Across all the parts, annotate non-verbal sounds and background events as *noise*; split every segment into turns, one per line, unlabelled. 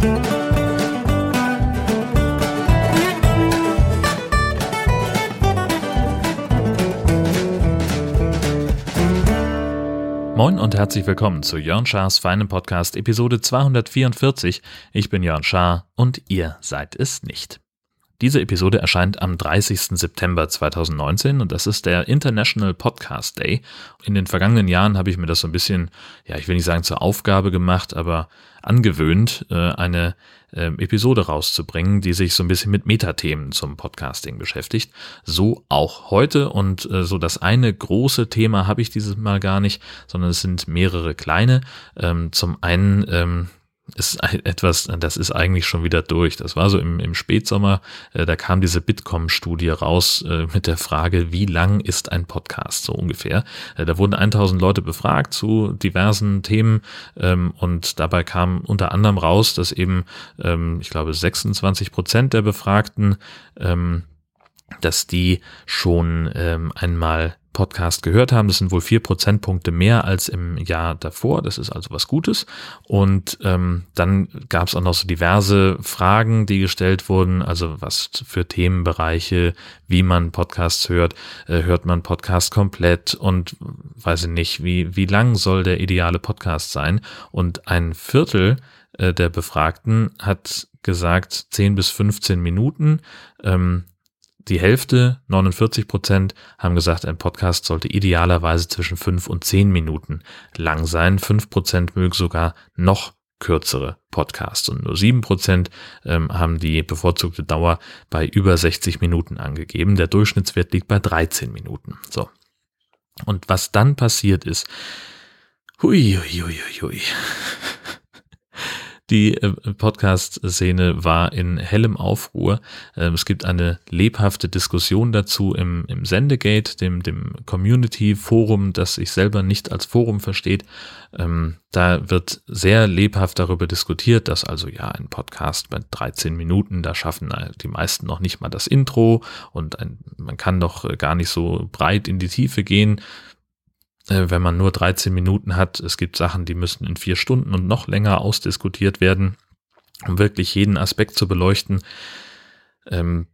Moin und herzlich willkommen zu Jörn Schars feinem Podcast Episode 244. Ich bin Jörn Schaar und ihr seid es nicht. Diese Episode erscheint am 30. September 2019 und das ist der International Podcast Day. In den vergangenen Jahren habe ich mir das so ein bisschen, ja, ich will nicht sagen zur Aufgabe gemacht, aber angewöhnt, äh, eine ähm, Episode rauszubringen, die sich so ein bisschen mit Metathemen zum Podcasting beschäftigt. So auch heute und äh, so das eine große Thema habe ich dieses Mal gar nicht, sondern es sind mehrere kleine. Ähm, zum einen ähm, ist etwas, das ist eigentlich schon wieder durch. Das war so im, im Spätsommer, äh, da kam diese Bitkom-Studie raus äh, mit der Frage, wie lang ist ein Podcast, so ungefähr. Äh, da wurden 1000 Leute befragt zu diversen Themen ähm, und dabei kam unter anderem raus, dass eben, ähm, ich glaube, 26 Prozent der Befragten ähm, dass die schon ähm, einmal Podcast gehört haben. Das sind wohl vier Prozentpunkte mehr als im Jahr davor. Das ist also was Gutes. Und ähm, dann gab es auch noch so diverse Fragen, die gestellt wurden. Also was für Themenbereiche, wie man Podcasts hört. Äh, hört man Podcast komplett und weiß ich nicht, wie, wie lang soll der ideale Podcast sein? Und ein Viertel äh, der Befragten hat gesagt 10 bis 15 Minuten. Ähm, die Hälfte, 49 Prozent, haben gesagt, ein Podcast sollte idealerweise zwischen fünf und zehn Minuten lang sein. Fünf Prozent mögen sogar noch kürzere Podcasts und nur sieben Prozent ähm, haben die bevorzugte Dauer bei über 60 Minuten angegeben. Der Durchschnittswert liegt bei 13 Minuten. So. Und was dann passiert ist, hui, hui, hui, hui. Die äh, Podcast-Szene war in hellem Aufruhr. Ähm, es gibt eine lebhafte Diskussion dazu im, im Sendegate, dem, dem Community-Forum, das sich selber nicht als Forum versteht. Ähm, da wird sehr lebhaft darüber diskutiert, dass also ja ein Podcast bei 13 Minuten, da schaffen die meisten noch nicht mal das Intro und ein, man kann doch gar nicht so breit in die Tiefe gehen. Äh, wenn man nur 13 Minuten hat. Es gibt Sachen, die müssen in vier Stunden und noch länger ausdiskutiert werden, um wirklich jeden Aspekt zu beleuchten. Ähm,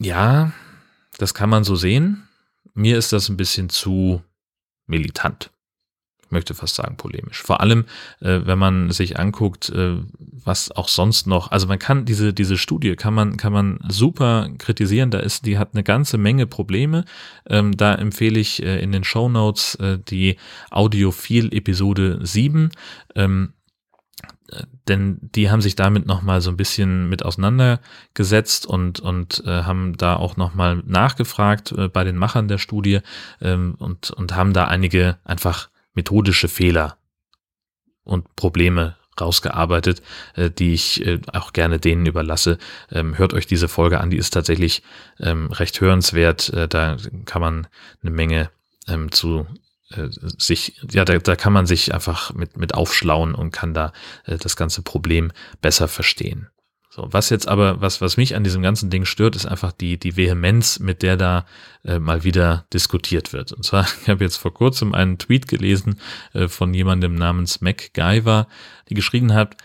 ja, das kann man so sehen. Mir ist das ein bisschen zu militant möchte fast sagen polemisch. Vor allem, äh, wenn man sich anguckt, äh, was auch sonst noch, also man kann diese, diese Studie kann man, kann man super kritisieren, da ist, die hat eine ganze Menge Probleme. Ähm, da empfehle ich äh, in den Show Notes äh, die Audiophil Episode 7. Ähm, denn die haben sich damit nochmal so ein bisschen mit auseinandergesetzt und, und äh, haben da auch nochmal nachgefragt äh, bei den Machern der Studie ähm, und, und haben da einige einfach methodische Fehler und Probleme rausgearbeitet, äh, die ich äh, auch gerne denen überlasse. Ähm, hört euch diese Folge an, die ist tatsächlich ähm, recht hörenswert. Äh, da kann man eine Menge ähm, zu äh, sich, ja, da, da kann man sich einfach mit, mit aufschlauen und kann da äh, das ganze Problem besser verstehen. So, was jetzt aber, was, was mich an diesem ganzen Ding stört, ist einfach die, die Vehemenz, mit der da äh, mal wieder diskutiert wird. Und zwar, *laughs* ich habe jetzt vor kurzem einen Tweet gelesen äh, von jemandem namens MacGyver, die geschrieben hat,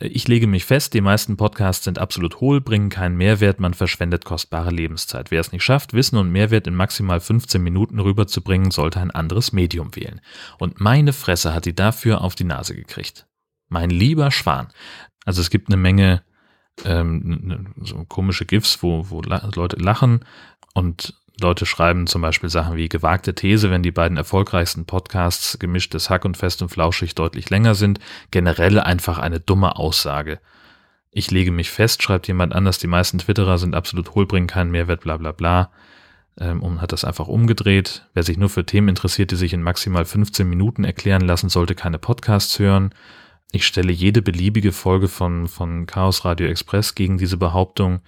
äh, ich lege mich fest, die meisten Podcasts sind absolut hohl, bringen keinen Mehrwert, man verschwendet kostbare Lebenszeit. Wer es nicht schafft, Wissen und Mehrwert in maximal 15 Minuten rüberzubringen, sollte ein anderes Medium wählen. Und meine Fresse hat die dafür auf die Nase gekriegt. Mein lieber Schwan. Also es gibt eine Menge ähm, so komische GIFs, wo, wo Leute lachen und Leute schreiben zum Beispiel Sachen wie gewagte These, wenn die beiden erfolgreichsten Podcasts gemischtes Hack und Fest und Flauschig deutlich länger sind, generell einfach eine dumme Aussage. Ich lege mich fest, schreibt jemand anders, die meisten Twitterer sind absolut hohl, bringen keinen Mehrwert, bla bla bla. Ähm, und hat das einfach umgedreht. Wer sich nur für Themen interessiert, die sich in maximal 15 Minuten erklären lassen, sollte keine Podcasts hören. Ich stelle jede beliebige Folge von, von Chaos Radio Express gegen diese Behauptung.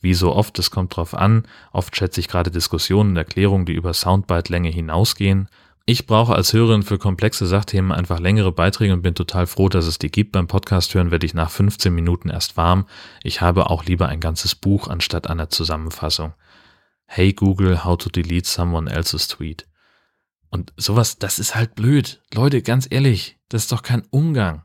Wie so oft, es kommt drauf an. Oft schätze ich gerade Diskussionen und Erklärungen, die über Soundbite-Länge hinausgehen. Ich brauche als Hörerin für komplexe Sachthemen einfach längere Beiträge und bin total froh, dass es die gibt. Beim Podcast hören werde ich nach 15 Minuten erst warm. Ich habe auch lieber ein ganzes Buch anstatt einer Zusammenfassung. Hey Google, how to delete someone else's tweet. Und sowas, das ist halt blöd. Leute, ganz ehrlich, das ist doch kein Umgang.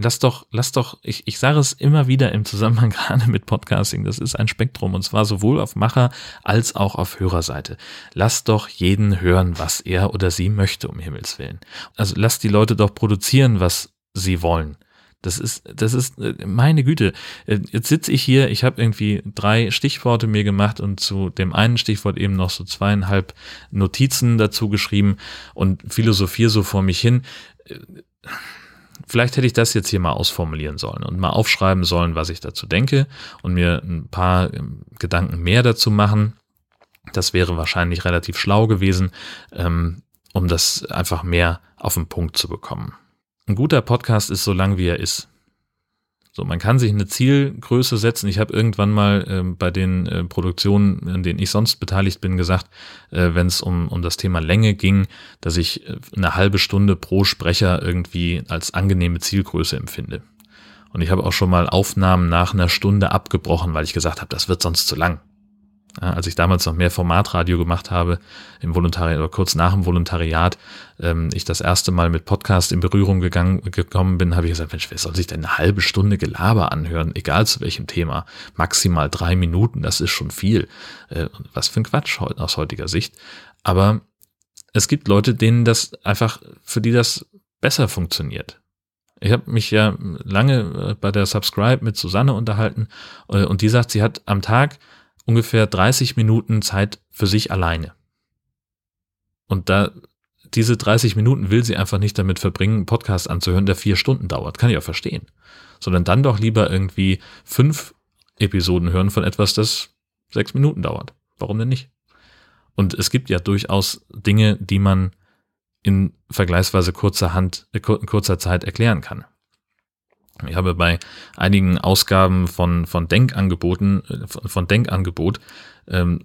Lass doch, lass doch, ich, ich sage es immer wieder im Zusammenhang *laughs* gerade mit Podcasting, das ist ein Spektrum und zwar sowohl auf Macher als auch auf Hörerseite. Lass doch jeden hören, was er oder sie möchte, um Himmels Willen. Also lass die Leute doch produzieren, was sie wollen. Das ist, das ist äh, meine Güte. Äh, jetzt sitze ich hier, ich habe irgendwie drei Stichworte mir gemacht und zu dem einen Stichwort eben noch so zweieinhalb Notizen dazu geschrieben und philosophiere so vor mich hin äh, vielleicht hätte ich das jetzt hier mal ausformulieren sollen und mal aufschreiben sollen, was ich dazu denke und mir ein paar ähm, Gedanken mehr dazu machen. Das wäre wahrscheinlich relativ schlau gewesen, ähm, um das einfach mehr auf den Punkt zu bekommen. Ein guter Podcast ist so lang, wie er ist. So, man kann sich eine Zielgröße setzen. Ich habe irgendwann mal äh, bei den äh, Produktionen, in denen ich sonst beteiligt bin, gesagt, äh, wenn es um, um das Thema Länge ging, dass ich äh, eine halbe Stunde pro Sprecher irgendwie als angenehme Zielgröße empfinde. Und ich habe auch schon mal Aufnahmen nach einer Stunde abgebrochen, weil ich gesagt habe, das wird sonst zu lang. Ja, als ich damals noch mehr Formatradio gemacht habe, im Volontariat oder kurz nach dem Volontariat, ähm, ich das erste Mal mit Podcast in Berührung gegangen, gekommen bin, habe ich gesagt, Mensch, wer soll sich denn eine halbe Stunde Gelaber anhören, egal zu welchem Thema? Maximal drei Minuten, das ist schon viel. Äh, was für ein Quatsch aus heutiger Sicht. Aber es gibt Leute, denen das einfach, für die das besser funktioniert. Ich habe mich ja lange äh, bei der Subscribe mit Susanne unterhalten äh, und die sagt, sie hat am Tag ungefähr 30 Minuten Zeit für sich alleine. Und da diese 30 Minuten will sie einfach nicht damit verbringen, einen Podcast anzuhören, der vier Stunden dauert. Kann ich auch verstehen. Sondern dann doch lieber irgendwie fünf Episoden hören von etwas, das sechs Minuten dauert. Warum denn nicht? Und es gibt ja durchaus Dinge, die man in vergleichsweise kurzer Hand, äh, kurzer Zeit erklären kann. Ich habe bei einigen Ausgaben von, von Denkangeboten, äh, von Denkangebot, ähm,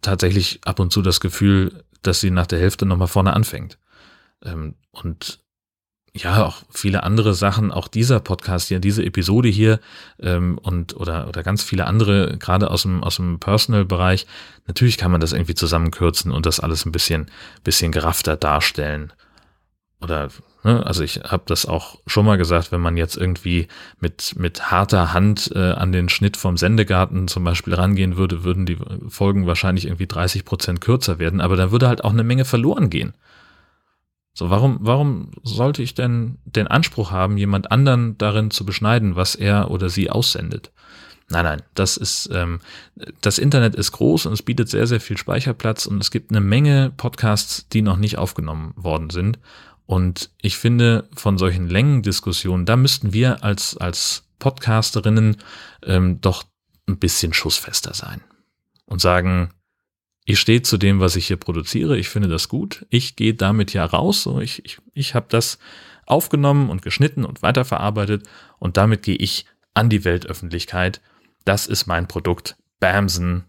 tatsächlich ab und zu das Gefühl, dass sie nach der Hälfte nochmal vorne anfängt. Ähm, und ja, auch viele andere Sachen, auch dieser Podcast hier, diese Episode hier ähm, und oder oder ganz viele andere, gerade aus dem aus dem Personal-Bereich. Natürlich kann man das irgendwie zusammenkürzen und das alles ein bisschen bisschen geraffter darstellen oder Ne? Also ich habe das auch schon mal gesagt, wenn man jetzt irgendwie mit, mit harter Hand äh, an den Schnitt vom Sendegarten zum Beispiel rangehen würde, würden die Folgen wahrscheinlich irgendwie 30 Prozent kürzer werden, aber da würde halt auch eine Menge verloren gehen. So, warum, warum sollte ich denn den Anspruch haben, jemand anderen darin zu beschneiden, was er oder sie aussendet? Nein, nein, das ist, ähm, das Internet ist groß und es bietet sehr, sehr viel Speicherplatz und es gibt eine Menge Podcasts, die noch nicht aufgenommen worden sind. Und ich finde, von solchen Längendiskussionen, da müssten wir als, als Podcasterinnen ähm, doch ein bisschen schussfester sein und sagen, ich stehe zu dem, was ich hier produziere, ich finde das gut, ich gehe damit ja raus, so ich, ich, ich habe das aufgenommen und geschnitten und weiterverarbeitet und damit gehe ich an die Weltöffentlichkeit. Das ist mein Produkt. Bamsen,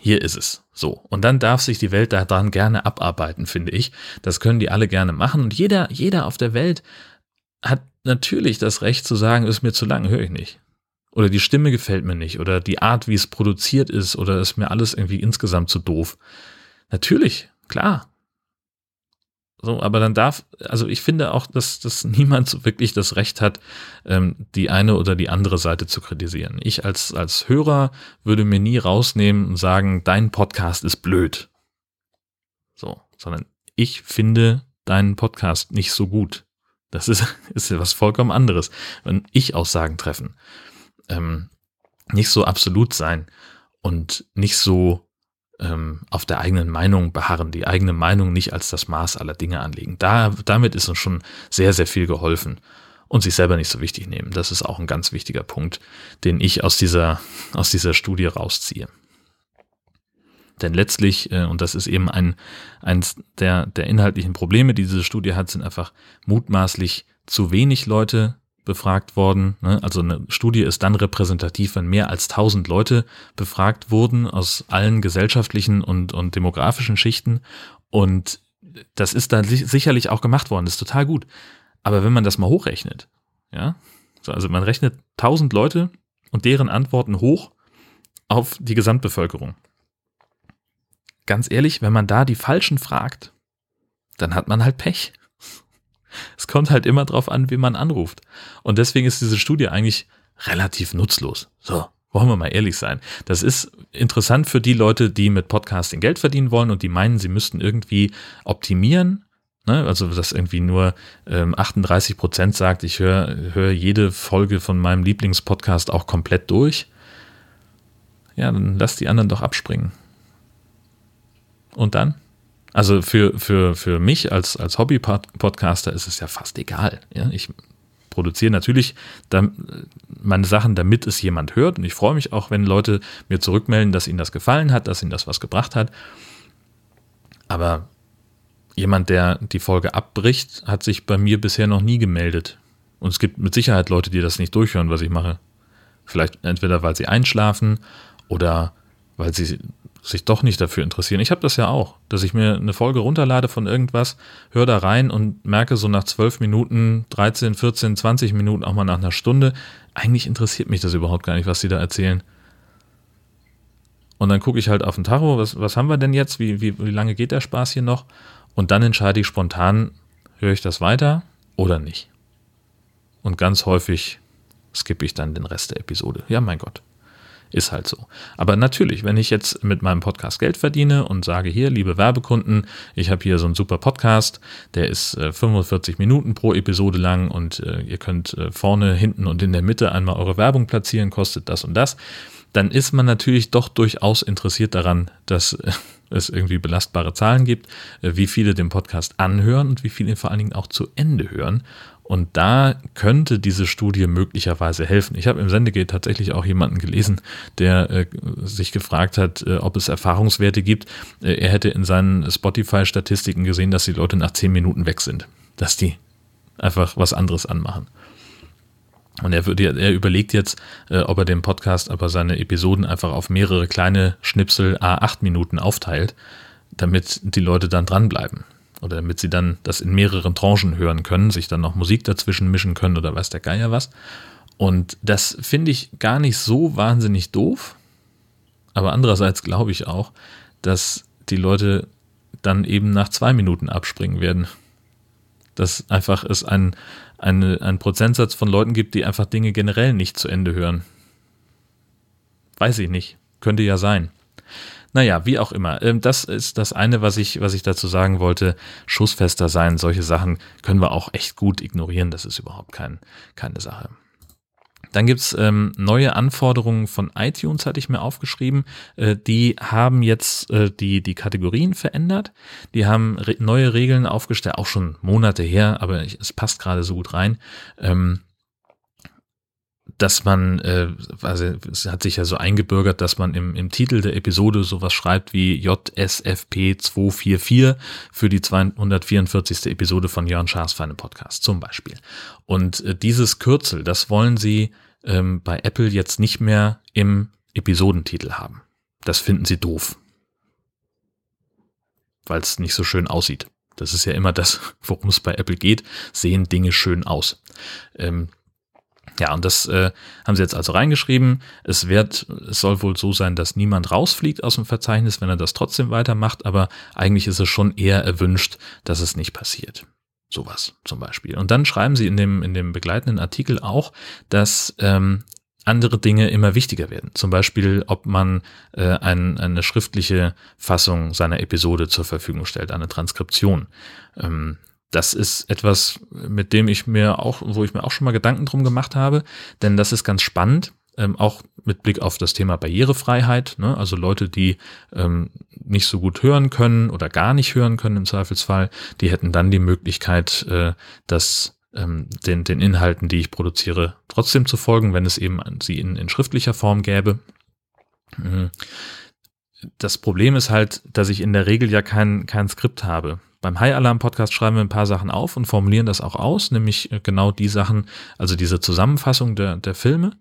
hier ist es. So. Und dann darf sich die Welt daran gerne abarbeiten, finde ich. Das können die alle gerne machen. Und jeder, jeder auf der Welt hat natürlich das Recht zu sagen, ist mir zu lang, höre ich nicht. Oder die Stimme gefällt mir nicht. Oder die Art, wie es produziert ist. Oder ist mir alles irgendwie insgesamt zu doof. Natürlich, klar. So, aber dann darf, also ich finde auch, dass, dass *laughs* niemand wirklich das Recht hat, ähm, die eine oder die andere Seite zu kritisieren. Ich als, als Hörer würde mir nie rausnehmen und sagen, dein Podcast ist blöd. So, sondern ich finde deinen Podcast nicht so gut. Das ist, *laughs* ist ja was vollkommen anderes. Wenn ich Aussagen treffen, ähm, nicht so absolut sein und nicht so ähm, auf der eigenen Meinung beharren, die eigene Meinung nicht als das Maß aller Dinge anlegen. Da, damit ist uns schon sehr, sehr viel geholfen. Und sich selber nicht so wichtig nehmen. Das ist auch ein ganz wichtiger Punkt, den ich aus dieser, aus dieser Studie rausziehe. Denn letztlich, äh, und das ist eben ein, eins der, der inhaltlichen Probleme, die diese Studie hat, sind einfach mutmaßlich zu wenig Leute befragt worden. Ne? Also eine Studie ist dann repräsentativ, wenn mehr als 1000 Leute befragt wurden aus allen gesellschaftlichen und, und demografischen Schichten. Und das ist dann sicherlich auch gemacht worden, das ist total gut. Aber wenn man das mal hochrechnet, ja, also man rechnet 1000 Leute und deren Antworten hoch auf die Gesamtbevölkerung. Ganz ehrlich, wenn man da die Falschen fragt, dann hat man halt Pech. Es kommt halt immer drauf an, wie man anruft. Und deswegen ist diese Studie eigentlich relativ nutzlos. So, wollen wir mal ehrlich sein. Das ist interessant für die Leute, die mit Podcasting Geld verdienen wollen und die meinen, sie müssten irgendwie optimieren. Ne? Also, dass irgendwie nur ähm, 38 Prozent sagt, ich höre hör jede Folge von meinem Lieblingspodcast auch komplett durch. Ja, dann lass die anderen doch abspringen. Und dann? Also für, für, für mich als, als Hobby-Podcaster ist es ja fast egal. Ja? Ich produziere natürlich meine Sachen, damit es jemand hört. Und ich freue mich auch, wenn Leute mir zurückmelden, dass ihnen das gefallen hat, dass ihnen das was gebracht hat. Aber jemand, der die Folge abbricht, hat sich bei mir bisher noch nie gemeldet. Und es gibt mit Sicherheit Leute, die das nicht durchhören, was ich mache. Vielleicht entweder, weil sie einschlafen oder weil sie sich doch nicht dafür interessieren. Ich habe das ja auch, dass ich mir eine Folge runterlade von irgendwas, höre da rein und merke so nach 12 Minuten, 13, 14, 20 Minuten, auch mal nach einer Stunde, eigentlich interessiert mich das überhaupt gar nicht, was sie da erzählen. Und dann gucke ich halt auf den Tacho, was, was haben wir denn jetzt, wie, wie, wie lange geht der Spaß hier noch? Und dann entscheide ich spontan, höre ich das weiter oder nicht. Und ganz häufig skippe ich dann den Rest der Episode. Ja, mein Gott. Ist halt so. Aber natürlich, wenn ich jetzt mit meinem Podcast Geld verdiene und sage hier, liebe Werbekunden, ich habe hier so einen super Podcast, der ist äh, 45 Minuten pro Episode lang und äh, ihr könnt äh, vorne, hinten und in der Mitte einmal eure Werbung platzieren, kostet das und das, dann ist man natürlich doch durchaus interessiert daran, dass äh, es irgendwie belastbare Zahlen gibt, äh, wie viele den Podcast anhören und wie viele vor allen Dingen auch zu Ende hören. Und da könnte diese Studie möglicherweise helfen. Ich habe im Sendegate tatsächlich auch jemanden gelesen, der äh, sich gefragt hat, äh, ob es Erfahrungswerte gibt. Äh, er hätte in seinen Spotify-Statistiken gesehen, dass die Leute nach zehn Minuten weg sind, dass die einfach was anderes anmachen. Und er, würde, er überlegt jetzt, äh, ob er den Podcast, aber seine Episoden einfach auf mehrere kleine Schnipsel A8 Minuten aufteilt, damit die Leute dann dranbleiben oder damit sie dann das in mehreren Tranchen hören können, sich dann noch Musik dazwischen mischen können oder weiß der Geier was. Und das finde ich gar nicht so wahnsinnig doof. Aber andererseits glaube ich auch, dass die Leute dann eben nach zwei Minuten abspringen werden. Dass einfach es ein, eine, ein Prozentsatz von Leuten gibt, die einfach Dinge generell nicht zu Ende hören. Weiß ich nicht. Könnte ja sein. Naja, wie auch immer. Ähm, das ist das eine, was ich, was ich dazu sagen wollte. Schussfester sein, solche Sachen können wir auch echt gut ignorieren. Das ist überhaupt kein, keine Sache. Dann gibt's ähm, neue Anforderungen von iTunes, hatte ich mir aufgeschrieben. Äh, die haben jetzt äh, die, die Kategorien verändert. Die haben re neue Regeln aufgestellt, auch schon Monate her, aber ich, es passt gerade so gut rein. Ähm, dass man, äh, also es hat sich ja so eingebürgert, dass man im, im Titel der Episode sowas schreibt wie JSFP 244 für die 244. Episode von Jörn Schaas Feine Podcast zum Beispiel. Und äh, dieses Kürzel, das wollen sie ähm, bei Apple jetzt nicht mehr im Episodentitel haben. Das finden sie doof. Weil es nicht so schön aussieht. Das ist ja immer das, *laughs* worum es bei Apple geht. Sehen Dinge schön aus. Ähm, ja, und das äh, haben sie jetzt also reingeschrieben. Es wird, es soll wohl so sein, dass niemand rausfliegt aus dem Verzeichnis, wenn er das trotzdem weitermacht, aber eigentlich ist es schon eher erwünscht, dass es nicht passiert. Sowas zum Beispiel. Und dann schreiben sie in dem, in dem begleitenden Artikel auch, dass ähm, andere Dinge immer wichtiger werden. Zum Beispiel, ob man äh, ein, eine schriftliche Fassung seiner Episode zur Verfügung stellt, eine Transkription. Ähm, das ist etwas, mit dem ich mir auch, wo ich mir auch schon mal Gedanken drum gemacht habe, denn das ist ganz spannend, ähm, auch mit Blick auf das Thema Barrierefreiheit, ne? also Leute, die ähm, nicht so gut hören können oder gar nicht hören können im Zweifelsfall, die hätten dann die Möglichkeit, äh, das ähm, den, den Inhalten, die ich produziere, trotzdem zu folgen, wenn es eben sie in, in schriftlicher Form gäbe. Mhm. Das Problem ist halt, dass ich in der Regel ja kein, kein Skript habe. Beim High Alarm Podcast schreiben wir ein paar Sachen auf und formulieren das auch aus, nämlich äh, genau die Sachen, also diese Zusammenfassung der, der Filme.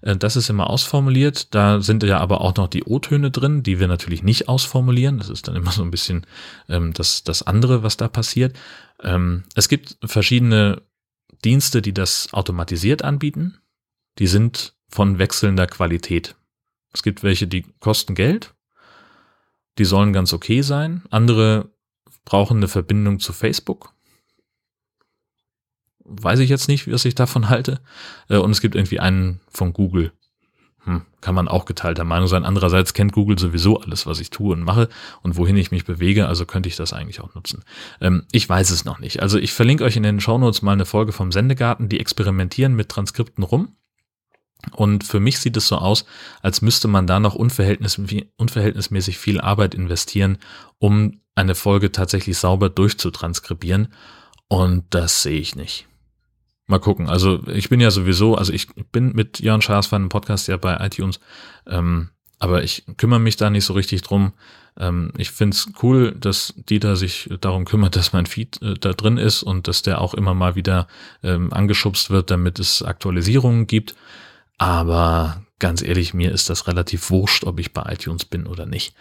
Äh, das ist immer ausformuliert. Da sind ja aber auch noch die O-Töne drin, die wir natürlich nicht ausformulieren. Das ist dann immer so ein bisschen ähm, das, das andere, was da passiert. Ähm, es gibt verschiedene Dienste, die das automatisiert anbieten. Die sind von wechselnder Qualität. Es gibt welche, die kosten Geld. Die sollen ganz okay sein. Andere brauchen eine Verbindung zu Facebook. weiß ich jetzt nicht, was ich davon halte. Äh, und es gibt irgendwie einen von Google. Hm, kann man auch geteilter Meinung sein. Andererseits kennt Google sowieso alles, was ich tue und mache und wohin ich mich bewege, also könnte ich das eigentlich auch nutzen. Ähm, ich weiß es noch nicht. Also ich verlinke euch in den Shownotes mal eine Folge vom Sendegarten, die experimentieren mit Transkripten rum. Und für mich sieht es so aus, als müsste man da noch unverhältnis, unverhältnismäßig viel Arbeit investieren, um eine Folge tatsächlich sauber durchzutranskribieren. Und das sehe ich nicht. Mal gucken. Also ich bin ja sowieso, also ich bin mit Jörn Schaas von einem Podcast ja bei iTunes, ähm, aber ich kümmere mich da nicht so richtig drum. Ähm, ich find's cool, dass Dieter sich darum kümmert, dass mein Feed äh, da drin ist und dass der auch immer mal wieder ähm, angeschubst wird, damit es Aktualisierungen gibt. Aber ganz ehrlich, mir ist das relativ wurscht, ob ich bei iTunes bin oder nicht.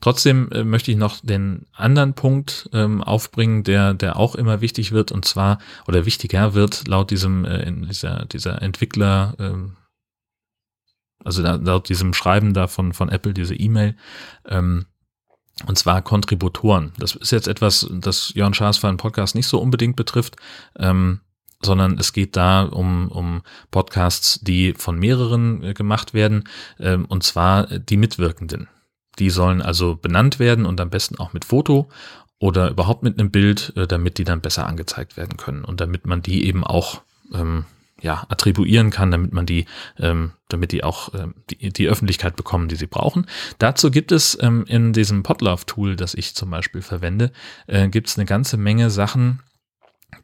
Trotzdem äh, möchte ich noch den anderen Punkt ähm, aufbringen, der, der auch immer wichtig wird und zwar oder wichtiger wird laut diesem äh, in dieser dieser Entwickler, ähm, also da, laut diesem Schreiben da von von Apple diese E-Mail. Ähm, und zwar Kontributoren. Das ist jetzt etwas, das Jörn Schaas für einen Podcast nicht so unbedingt betrifft. Ähm, sondern es geht da um, um Podcasts, die von mehreren äh, gemacht werden, ähm, und zwar die Mitwirkenden. Die sollen also benannt werden und am besten auch mit Foto oder überhaupt mit einem Bild, äh, damit die dann besser angezeigt werden können und damit man die eben auch ähm, ja, attribuieren kann, damit man die, ähm, damit die auch ähm, die, die Öffentlichkeit bekommen, die sie brauchen. Dazu gibt es ähm, in diesem Podlove-Tool, das ich zum Beispiel verwende, äh, gibt es eine ganze Menge Sachen,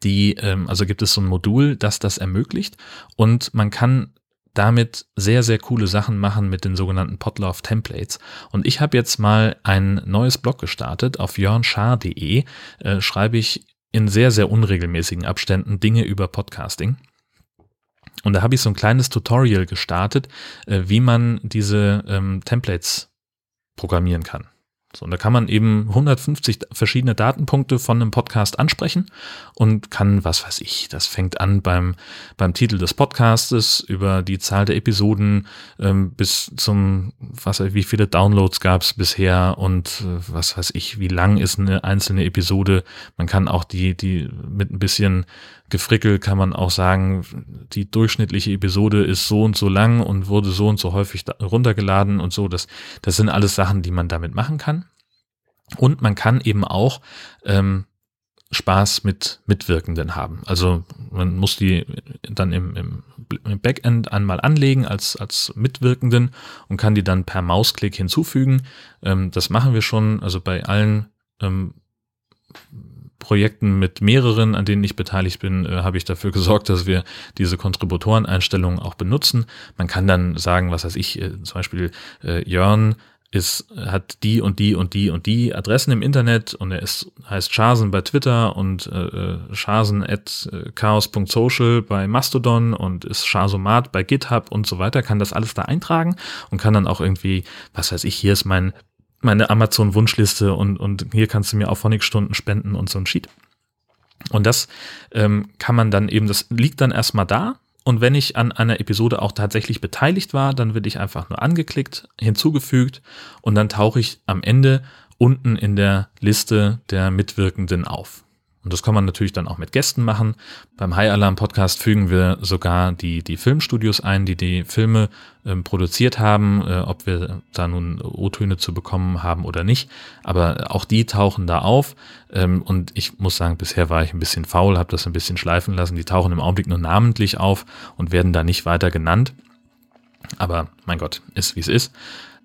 die, ähm, also gibt es so ein Modul, das das ermöglicht und man kann damit sehr, sehr coole Sachen machen mit den sogenannten Podlove Templates. Und ich habe jetzt mal ein neues Blog gestartet. Auf jörnschar.de äh, schreibe ich in sehr, sehr unregelmäßigen Abständen Dinge über Podcasting. Und da habe ich so ein kleines Tutorial gestartet, äh, wie man diese ähm, Templates programmieren kann. So, und da kann man eben 150 verschiedene Datenpunkte von einem Podcast ansprechen und kann, was weiß ich, das fängt an beim, beim Titel des Podcastes über die Zahl der Episoden ähm, bis zum, was wie viele Downloads gab es bisher und äh, was weiß ich, wie lang ist eine einzelne Episode. Man kann auch die, die mit ein bisschen Gefrickel kann man auch sagen, die durchschnittliche Episode ist so und so lang und wurde so und so häufig runtergeladen und so. Das, das sind alles Sachen, die man damit machen kann. Und man kann eben auch ähm, Spaß mit Mitwirkenden haben. Also man muss die dann im, im, Backend einmal anlegen als, als Mitwirkenden und kann die dann per Mausklick hinzufügen. Ähm, das machen wir schon, also bei allen ähm, Projekten mit mehreren, an denen ich beteiligt bin, äh, habe ich dafür gesorgt, dass wir diese Kontributoreneinstellungen auch benutzen. Man kann dann sagen, was weiß ich, äh, zum Beispiel äh, Jörn ist, hat die und die und die und die Adressen im Internet und er ist, heißt Chasen bei Twitter und äh, Chasen at äh, chaos.social bei Mastodon und ist Chasomat bei GitHub und so weiter, kann das alles da eintragen und kann dann auch irgendwie, was weiß ich, hier ist mein meine Amazon-Wunschliste und, und hier kannst du mir auch Phonic-Stunden spenden und so ein Sheet. Und das ähm, kann man dann eben, das liegt dann erstmal da. Und wenn ich an einer Episode auch tatsächlich beteiligt war, dann werde ich einfach nur angeklickt, hinzugefügt und dann tauche ich am Ende unten in der Liste der Mitwirkenden auf. Und das kann man natürlich dann auch mit Gästen machen. Beim High Alarm Podcast fügen wir sogar die, die Filmstudios ein, die die Filme ähm, produziert haben, äh, ob wir da nun O-Töne zu bekommen haben oder nicht. Aber auch die tauchen da auf. Ähm, und ich muss sagen, bisher war ich ein bisschen faul, habe das ein bisschen schleifen lassen. Die tauchen im Augenblick nur namentlich auf und werden da nicht weiter genannt. Aber mein Gott, ist wie es ist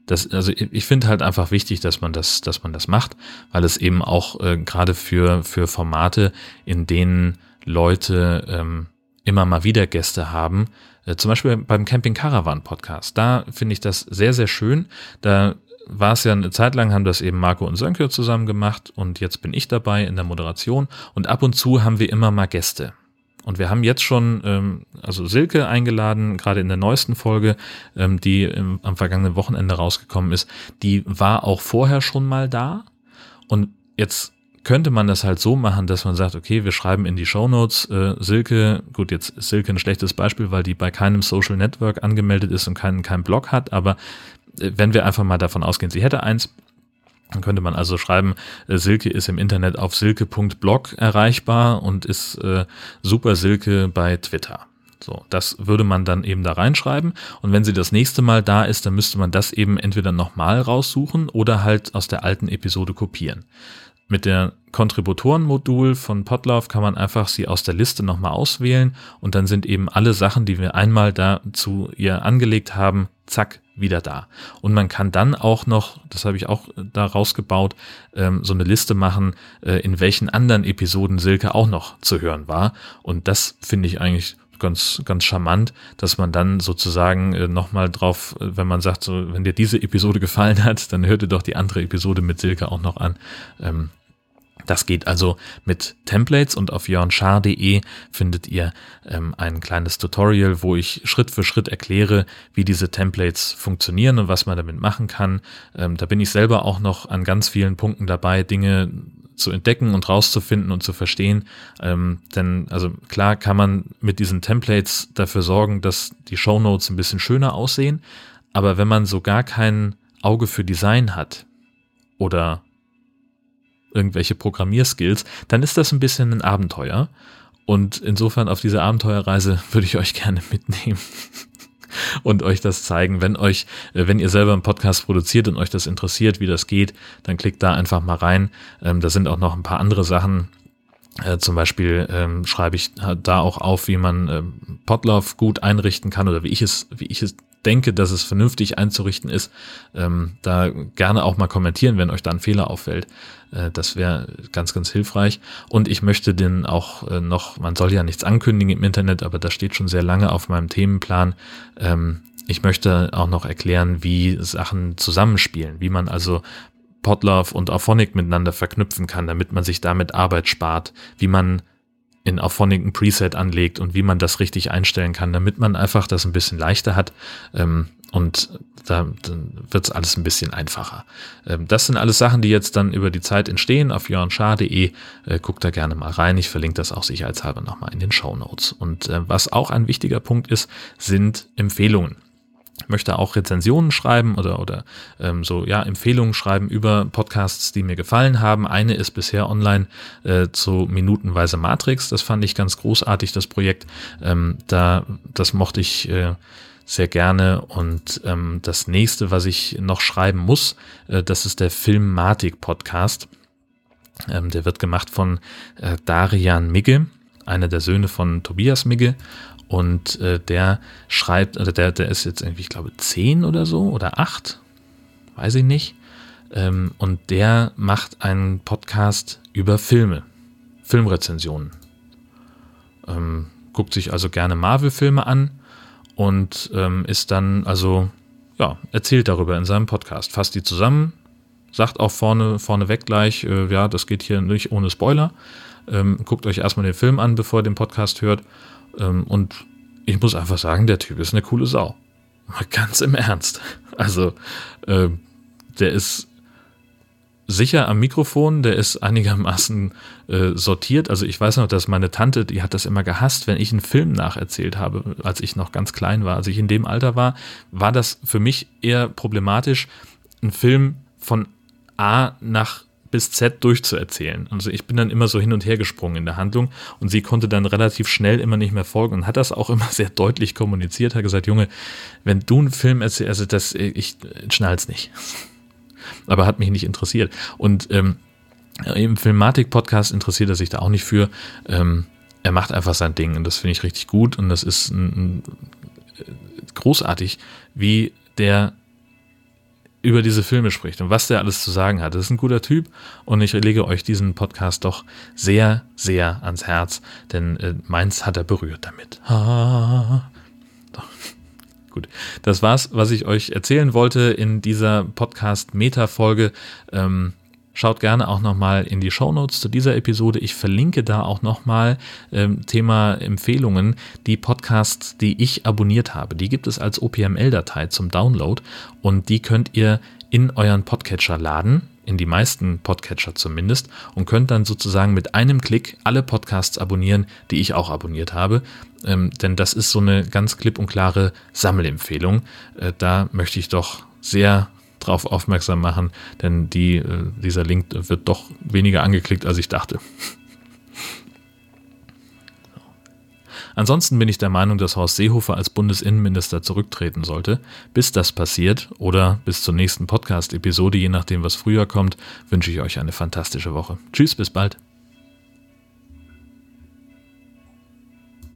das, also ich finde halt einfach wichtig, dass man das, dass man das macht, weil es eben auch äh, gerade für, für Formate, in denen Leute ähm, immer mal wieder Gäste haben, äh, zum Beispiel beim Camping Caravan Podcast, da finde ich das sehr, sehr schön. Da war es ja eine Zeit lang, haben das eben Marco und Sönke zusammen gemacht und jetzt bin ich dabei in der Moderation und ab und zu haben wir immer mal Gäste. Und wir haben jetzt schon, ähm, also Silke eingeladen, gerade in der neuesten Folge, ähm, die im, am vergangenen Wochenende rausgekommen ist. Die war auch vorher schon mal da. Und jetzt könnte man das halt so machen, dass man sagt, okay, wir schreiben in die Show Notes äh, Silke, gut, jetzt ist Silke ein schlechtes Beispiel, weil die bei keinem Social Network angemeldet ist und keinen kein Blog hat, aber äh, wenn wir einfach mal davon ausgehen, sie hätte eins, Dann könnte man also schreiben, äh, Silke ist im Internet auf silke.blog erreichbar und ist äh, Super Silke bei Twitter. So, das würde man dann eben da reinschreiben. Und wenn sie das nächste Mal da ist, dann müsste man das eben entweder nochmal raussuchen oder halt aus der alten Episode kopieren. Mit der Kontributoren-Modul von Potlauf kann man einfach sie aus der Liste nochmal auswählen und dann sind eben alle Sachen, die wir einmal da zu ihr angelegt haben, zack, wieder da. Und man kann dann auch noch, das habe ich auch da rausgebaut, ähm, so eine Liste machen, äh, in welchen anderen Episoden Silke auch noch zu hören war. Und das finde ich eigentlich ganz, ganz charmant, dass man dann sozusagen äh, nochmal drauf, äh, wenn man sagt, so, wenn dir diese Episode gefallen hat, dann hör dir doch die andere Episode mit Silke auch noch an. Ähm, das geht also mit Templates und auf jörnschar.de findet ihr ähm, ein kleines Tutorial, wo ich Schritt für Schritt erkläre, wie diese Templates funktionieren und was man damit machen kann. Ähm, da bin ich selber auch noch an ganz vielen Punkten dabei, Dinge zu entdecken und rauszufinden und zu verstehen. Ähm, denn also klar kann man mit diesen Templates dafür sorgen, dass die Show Notes ein bisschen schöner aussehen. Aber wenn man so gar kein Auge für Design hat oder irgendwelche Programmierskills, dann ist das ein bisschen ein Abenteuer. Und insofern auf diese Abenteuerreise *laughs* würde ich euch gerne mitnehmen *laughs* und euch das zeigen. Wenn euch, äh, wenn ihr selber einen Podcast produziert und euch das interessiert, wie das geht, dann klickt da einfach mal rein. Ähm, da sind auch noch ein paar andere Sachen. Äh, zum Beispiel ähm, schreibe ich da auch auf, wie man ähm, Podlove gut einrichten kann oder wie ich es, wie ich es denke, dass es vernünftig einzurichten ist, ähm, da gerne auch mal kommentieren, wenn euch da ein Fehler auffällt. Äh, das wäre ganz, ganz hilfreich. Und ich möchte den auch äh, noch, man soll ja nichts ankündigen im Internet, aber das steht schon sehr lange auf meinem Themenplan. Ähm, ich möchte auch noch erklären, wie Sachen zusammenspielen, wie man also Podlove und Auphonic miteinander verknüpfen kann, damit man sich damit Arbeit spart, wie man in Auphonic ein Preset anlegt und wie man das richtig einstellen kann, damit man einfach das ein bisschen leichter hat. Ähm, und da dann wird es alles ein bisschen einfacher. Ähm, das sind alles Sachen, die jetzt dann über die Zeit entstehen. Auf jörnschar.de äh, guckt da gerne mal rein. Ich verlinke das auch sicherheitshalber nochmal in den Show Notes. Und äh, was auch ein wichtiger Punkt ist, sind Empfehlungen möchte auch Rezensionen schreiben oder, oder ähm, so ja Empfehlungen schreiben über Podcasts, die mir gefallen haben. Eine ist bisher online äh, zu Minutenweise Matrix. Das fand ich ganz großartig, das Projekt. Ähm, da, das mochte ich äh, sehr gerne. Und ähm, das nächste, was ich noch schreiben muss, äh, das ist der Filmatik Podcast. Ähm, der wird gemacht von äh, Darian Migge, einer der Söhne von Tobias Migge und äh, der schreibt, also der, der ist jetzt irgendwie, ich glaube, zehn oder so oder acht, weiß ich nicht. Ähm, und der macht einen Podcast über Filme, Filmrezensionen. Ähm, guckt sich also gerne Marvel-Filme an und ähm, ist dann, also, ja, erzählt darüber in seinem Podcast, fasst die zusammen, sagt auch vorne, vorneweg gleich, äh, ja, das geht hier nicht ohne Spoiler. Ähm, guckt euch erstmal den Film an, bevor ihr den Podcast hört und ich muss einfach sagen, der Typ ist eine coole Sau. Mal ganz im Ernst. Also, äh, der ist sicher am Mikrofon, der ist einigermaßen äh, sortiert. Also ich weiß noch, dass meine Tante, die hat das immer gehasst, wenn ich einen Film nacherzählt habe, als ich noch ganz klein war. Als ich in dem Alter war, war das für mich eher problematisch, einen Film von A nach bis Z durchzuerzählen. Also ich bin dann immer so hin und her gesprungen in der Handlung und sie konnte dann relativ schnell immer nicht mehr folgen und hat das auch *laughs* immer sehr deutlich kommuniziert, hat gesagt, Junge, wenn du einen Film erzählst, also das, ich schnall's nicht. *laughs* Aber hat mich nicht interessiert. Und ähm, im Filmatik-Podcast interessiert er sich da auch nicht für. Ähm, er macht einfach sein Ding und das finde ich richtig gut und das ist ein, ein, großartig, wie der über diese Filme spricht und was der alles zu sagen hat. Das ist ein guter Typ und ich lege euch diesen Podcast doch sehr, sehr ans Herz, denn äh, meins hat er berührt damit. Ah. *laughs* Gut, das war's, was ich euch erzählen wollte in dieser Podcast-Meta-Folge. Ähm, Schaut gerne auch nochmal in die Show Notes zu dieser Episode. Ich verlinke da auch nochmal ähm, Thema Empfehlungen, die Podcasts, die ich abonniert habe. Die gibt es als OPML-Datei zum Download und die könnt ihr in euren Podcatcher laden, in die meisten Podcatcher zumindest, und könnt dann sozusagen mit einem Klick alle Podcasts abonnieren, die ich auch abonniert habe. Ähm, denn das ist so eine ganz klipp und klare Sammelempfehlung. Äh, da möchte ich doch sehr darauf aufmerksam machen, denn die, äh, dieser Link wird doch weniger angeklickt, als ich dachte. Ansonsten bin ich der Meinung, dass Horst Seehofer als Bundesinnenminister zurücktreten sollte. Bis das passiert oder bis zur nächsten Podcast-Episode, je nachdem, was früher kommt, wünsche ich euch eine fantastische Woche. Tschüss, bis bald.